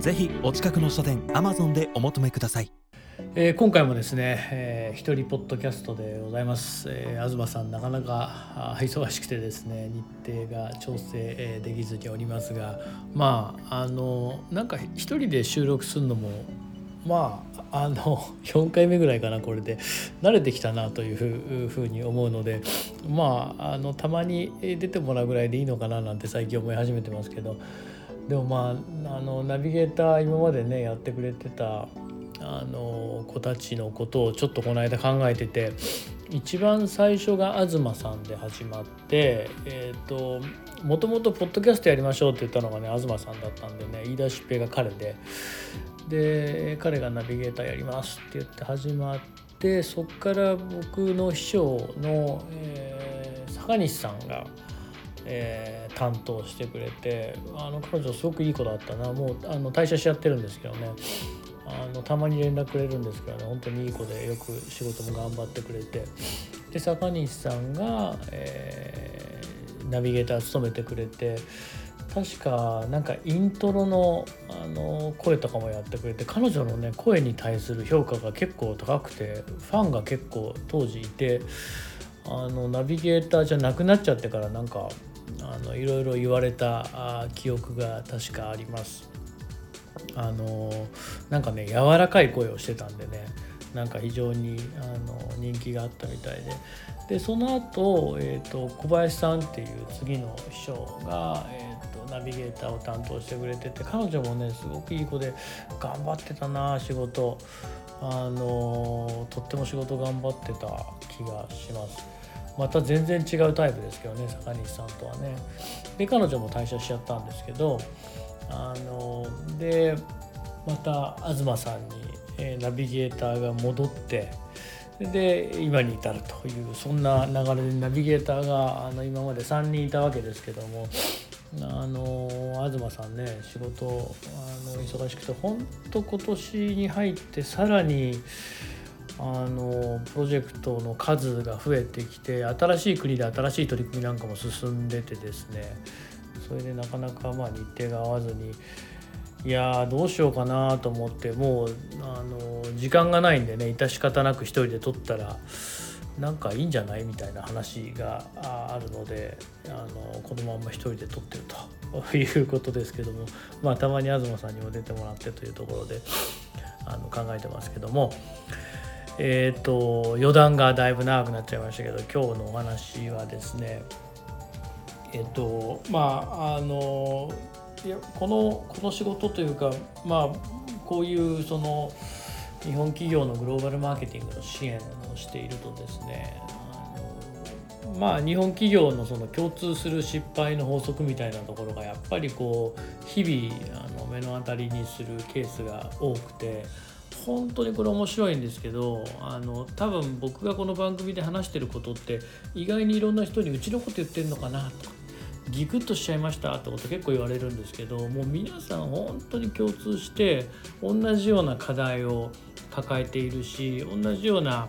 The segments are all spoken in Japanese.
ぜひお近くの書店アマゾンでお求めください。えー、今回もですね、えー、一人ポッドキャストでございます、えー、東さんなかなか忙しくてですね日程が調整できずにおりますがまああのなんか一人で収録するのもまああの 4回目ぐらいかなこれで。慣れてきたなというふうに思うのでまああのたまに出てもらうぐらいでいいのかななんて最近思い始めてますけど。でもまああのナビゲーター今までねやってくれてたあの子たちのことをちょっとこの間考えてて一番最初が東さんで始まってえっ、ー、ともともとポッドキャストやりましょうって言ったのがね東さんだったんでね言い出しっぺが彼でで彼がナビゲーターやりますって言って始まってそっから僕の秘書の、えー、坂西さんが。えー、担当してくれてあの彼女すごくいい子だったな。もうあの退社しちゃってるんですけどね。あのたまに連絡くれるんですけどね。本当にいい子でよく仕事も頑張ってくれて。で坂西さんが、えー、ナビゲーター務めてくれて確かなんかイントロのあの声とかもやってくれて彼女のね声に対する評価が結構高くてファンが結構当時いてあのナビゲーターじゃなくなっちゃってからなんかあのいろいろ言われた記憶が確かあります。あのなんかね柔らかい声をしてたんでねなんか非常にあの人気があったみたいででその後、えーと、小林さんっていう次の秘書が、えーと、ナビゲーターを担当してくれてて彼女もねすごくいい子で頑張ってたな仕事あのとっても仕事頑張ってた気がします。また全然違うタイプですけどね坂西さんとはね。で彼女も退社しちゃったんですけどあのでまた東さんに、えナビゲーターが戻ってで今に至るというそんな流れでナビゲーターがあの今まで3人いたわけですけどもあの東さんね仕事あの忙しくて本当今年に入ってさらにあのプロジェクトの数が増えてきて新しい国で新しい取り組みなんかも進んでてですねそれでなかなかまあ日程が合わずにいやどうしようかなと思ってもうあの時間がないんでね致し方なく一人で撮ったらなんかいいんじゃないみたいな話があるのであのこのまま一人で撮ってるということですけどもまあたまに東さんにも出てもらってというところであの考えてますけども。えっ、ー、と余談がだいぶ長くなっちゃいましたけど今日のお話はですねえっとまああのいやこのこの仕事というかまあこういうその日本企業のグローバルマーケティングの支援をしているとですねまあ日本企業のその共通する失敗の法則みたいなところがやっぱりこう日々あの目の当たりにするケースが多くて。本当にこれ面白いんですけどあの多分僕がこの番組で話してることって意外にいろんな人にうちのこと言ってるのかなとかギクッとしちゃいましたってこと結構言われるんですけどもう皆さん本当に共通して同じような課題を抱えているし同じような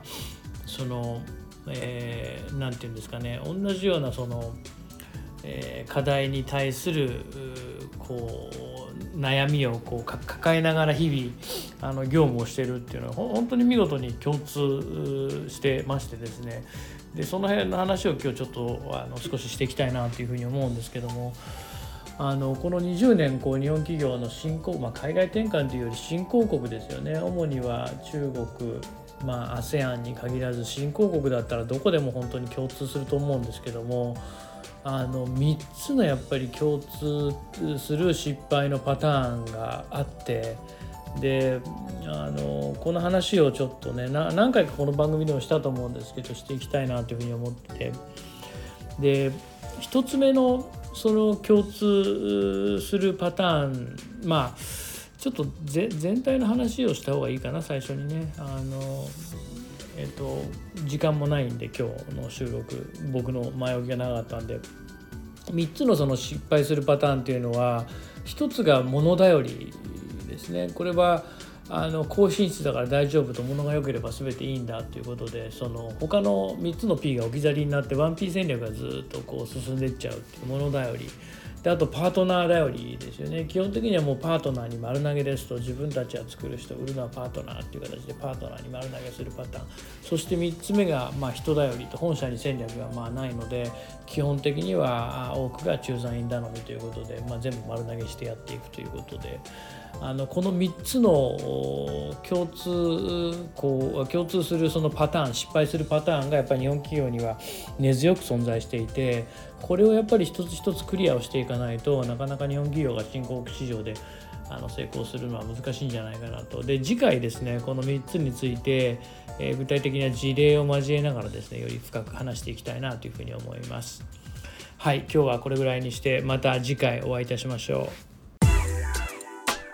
その何、えー、て言うんですかね同じようなその、えー、課題に対するこう悩みをこう抱えながら日々あの業務をしてるっていうのは本当に見事に共通してましてですね。でその辺の話を今日ちょっとあの少ししていきたいなというふうに思うんですけどもあのこの20年こう日本企業の新興、まあ、海外転換というより新興国ですよね。主には中国ま、ASEAN に限らず新興国だったらどこでも本当に共通すると思うんですけどもあの3つのやっぱり共通する失敗のパターンがあってであのこの話をちょっとね何回かこの番組でもしたと思うんですけどしていきたいなというふうに思ってで1つ目のその共通するパターンまあちょっと全体の話をした方がいいかな最初にね。あのえっと時間もないんで今日の収録。僕の前置きが長かったんで。3つのその失敗するパターンっていうのは1つが物頼りですね。これはあの高品質だから大丈夫と物が良ければ全ていいんだということでその他の3つの P が置き去りになって 1P 戦略がずっとこう進んでいっちゃうっていう物頼り。であとパートナー頼りですよね。基本的にはもうパートナーに丸投げですと自分たちは作る人売るのはパートナーっていう形でパートナーに丸投げするパターン。そして3つ目がまあ人頼りと本社に戦略がまあないので基本的には多くが駐在員頼みということで、まあ、全部丸投げしてやっていくということで。あのこの3つの共通こう共通するそのパターン失敗するパターンがやっぱり日本企業には根強く存在していてこれをやっぱり一つ一つクリアをしていかないとなかなか日本企業が新興国市場であの成功するのは難しいんじゃないかなと。で次回ですねこの3つについて、えー、具体的な事例を交えながらですねより深く話していきたいなというふうに思います。はい今日はこれぐらいにしてまた次回お会いいたしましょう。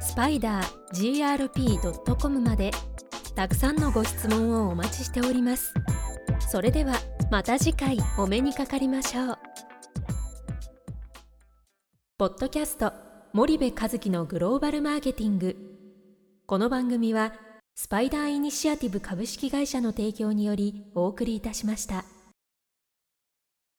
スパイダー grp.com までたくさんのご質問をお待ちしております。それではまた次回お目にかかりましょう。ポッドキャスト森部和樹のグローバルマーケティング。この番組はスパイダーイニシアティブ株式会社の提供によりお送りいたしました。